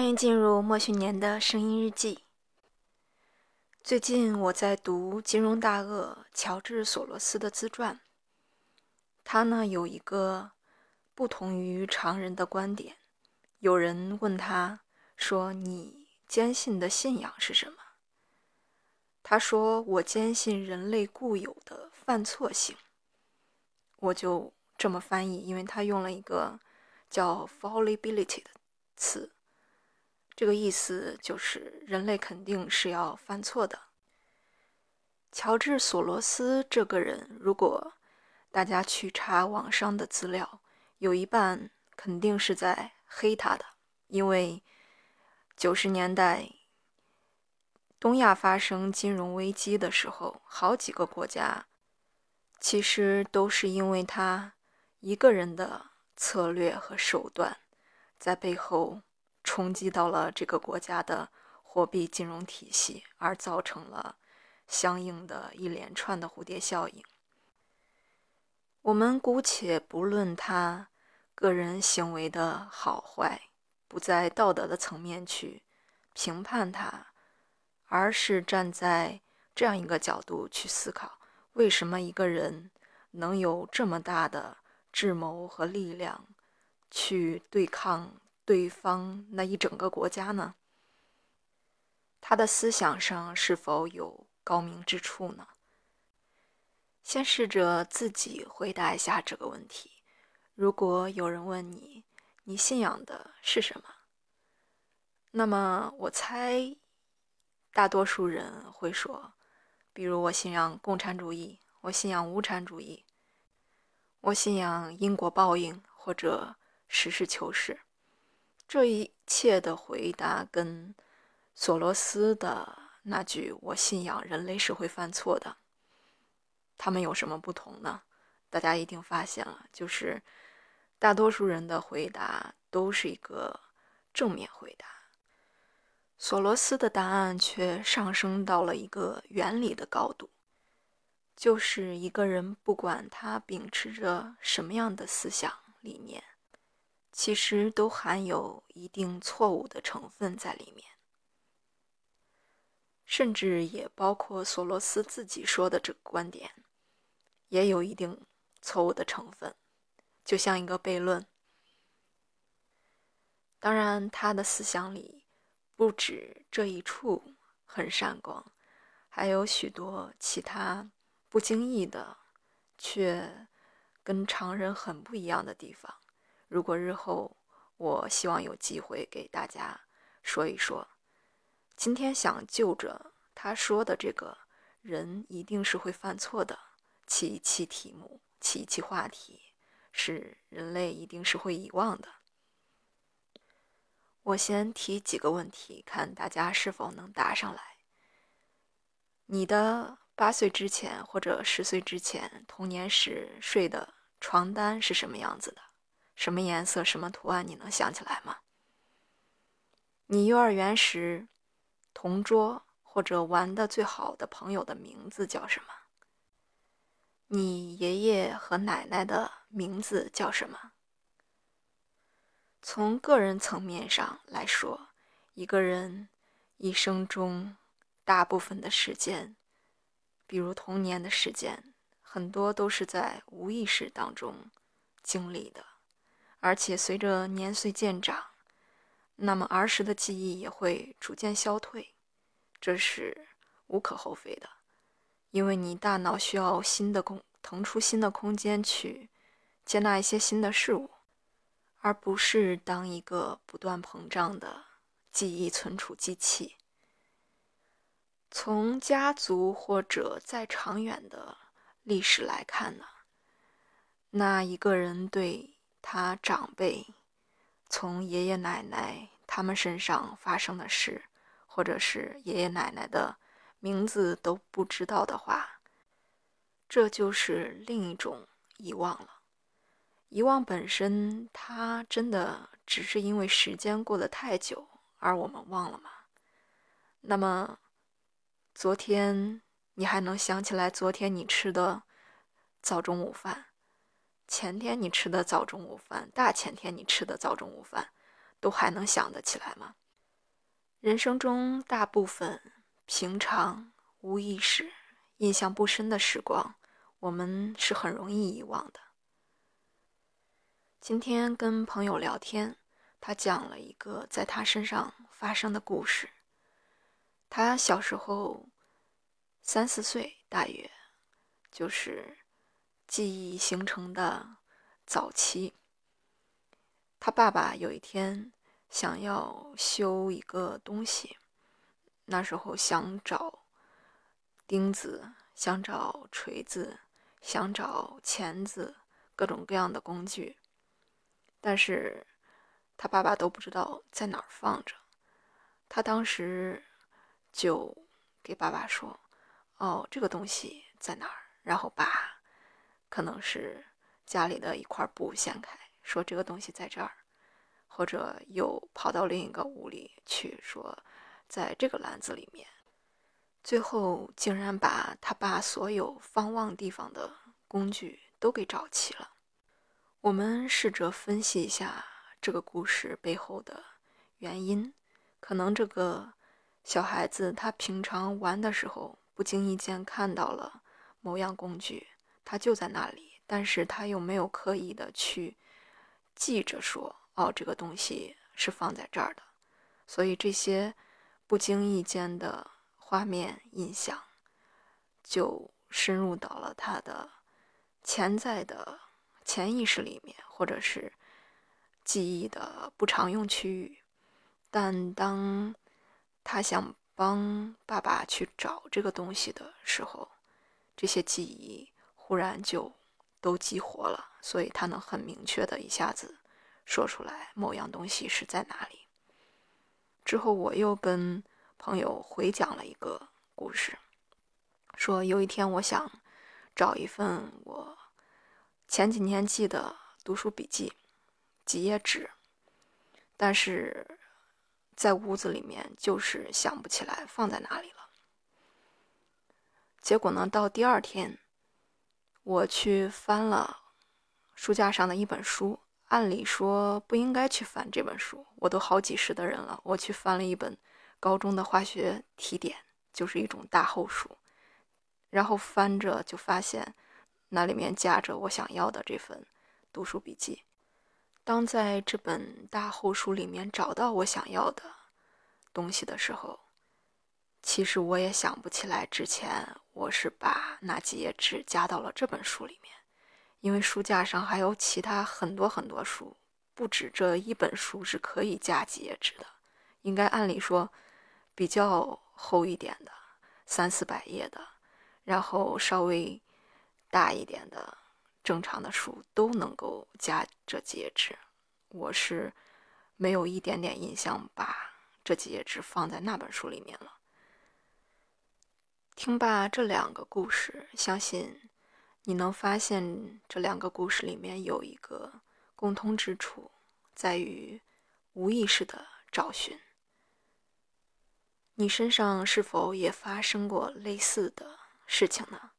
欢迎进入莫旭年的声音日记。最近我在读金融大鳄乔治·索罗斯的自传，他呢有一个不同于常人的观点。有人问他说：“你坚信的信仰是什么？”他说：“我坚信人类固有的犯错性。”我就这么翻译，因为他用了一个叫 “fallibility” 的词。这个意思就是人类肯定是要犯错的。乔治·索罗斯这个人，如果大家去查网上的资料，有一半肯定是在黑他的，因为九十年代东亚发生金融危机的时候，好几个国家其实都是因为他一个人的策略和手段在背后。冲击到了这个国家的货币金融体系，而造成了相应的一连串的蝴蝶效应。我们姑且不论他个人行为的好坏，不在道德的层面去评判他，而是站在这样一个角度去思考：为什么一个人能有这么大的智谋和力量去对抗？对方那一整个国家呢？他的思想上是否有高明之处呢？先试着自己回答一下这个问题。如果有人问你，你信仰的是什么？那么我猜，大多数人会说，比如我信仰共产主义，我信仰无产主义，我信仰因果报应或者实事求是。这一切的回答跟索罗斯的那句“我信仰人类是会犯错的”，他们有什么不同呢？大家一定发现了，就是大多数人的回答都是一个正面回答，索罗斯的答案却上升到了一个原理的高度，就是一个人不管他秉持着什么样的思想理念。其实都含有一定错误的成分在里面，甚至也包括索罗斯自己说的这个观点，也有一定错误的成分，就像一个悖论。当然，他的思想里不止这一处很闪光，还有许多其他不经意的，却跟常人很不一样的地方。如果日后我希望有机会给大家说一说，今天想就着他说的这个人一定是会犯错的，起一期题目，起一期话题，是人类一定是会遗忘的。我先提几个问题，看大家是否能答上来。你的八岁之前或者十岁之前童年时睡的床单是什么样子的？什么颜色、什么图案，你能想起来吗？你幼儿园时同桌或者玩的最好的朋友的名字叫什么？你爷爷和奶奶的名字叫什么？从个人层面上来说，一个人一生中大部分的时间，比如童年的时间，很多都是在无意识当中经历的。而且随着年岁渐长，那么儿时的记忆也会逐渐消退，这是无可厚非的，因为你大脑需要新的空腾出新的空间去接纳一些新的事物，而不是当一个不断膨胀的记忆存储机器。从家族或者再长远的历史来看呢，那一个人对。他长辈从爷爷奶奶他们身上发生的事，或者是爷爷奶奶的名字都不知道的话，这就是另一种遗忘了。遗忘本身，它真的只是因为时间过得太久而我们忘了吗？那么，昨天你还能想起来昨天你吃的早中午饭？前天你吃的早中午饭，大前天你吃的早中午饭，都还能想得起来吗？人生中大部分平常无意识、印象不深的时光，我们是很容易遗忘的。今天跟朋友聊天，他讲了一个在他身上发生的故事。他小时候三四岁，大约就是记忆形成的早期。他爸爸有一天。想要修一个东西，那时候想找钉子，想找锤子，想找钳子，各种各样的工具，但是他爸爸都不知道在哪儿放着。他当时就给爸爸说：“哦，这个东西在哪儿？”然后把可能是家里的一块布掀开，说：“这个东西在这儿。”或者又跑到另一个屋里去说，在这个篮子里面，最后竟然把他爸所有方望地方的工具都给找齐了。我们试着分析一下这个故事背后的原因，可能这个小孩子他平常玩的时候不经意间看到了某样工具，他就在那里，但是他又没有刻意的去记着说。哦，这个东西是放在这儿的，所以这些不经意间的画面印象，就深入到了他的潜在的潜意识里面，或者是记忆的不常用区域。但当他想帮爸爸去找这个东西的时候，这些记忆忽然就都激活了，所以他能很明确的一下子。说出来某样东西是在哪里？之后我又跟朋友回讲了一个故事，说有一天我想找一份我前几年记的读书笔记，几页纸，但是在屋子里面就是想不起来放在哪里了。结果呢，到第二天我去翻了书架上的一本书。按理说不应该去翻这本书，我都好几十的人了，我去翻了一本高中的化学题典，就是一种大厚书，然后翻着就发现那里面夹着我想要的这份读书笔记。当在这本大厚书里面找到我想要的东西的时候，其实我也想不起来之前我是把哪几页纸夹到了这本书里面。因为书架上还有其他很多很多书，不止这一本书是可以夹几页纸的，应该按理说比较厚一点的三四百页的，然后稍微大一点的正常的书都能够夹这几页纸。我是没有一点点印象把这几页纸放在那本书里面了。听罢这两个故事，相信。你能发现这两个故事里面有一个共通之处，在于无意识的找寻。你身上是否也发生过类似的事情呢？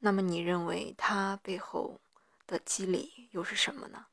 那么你认为它背后的机理又是什么呢？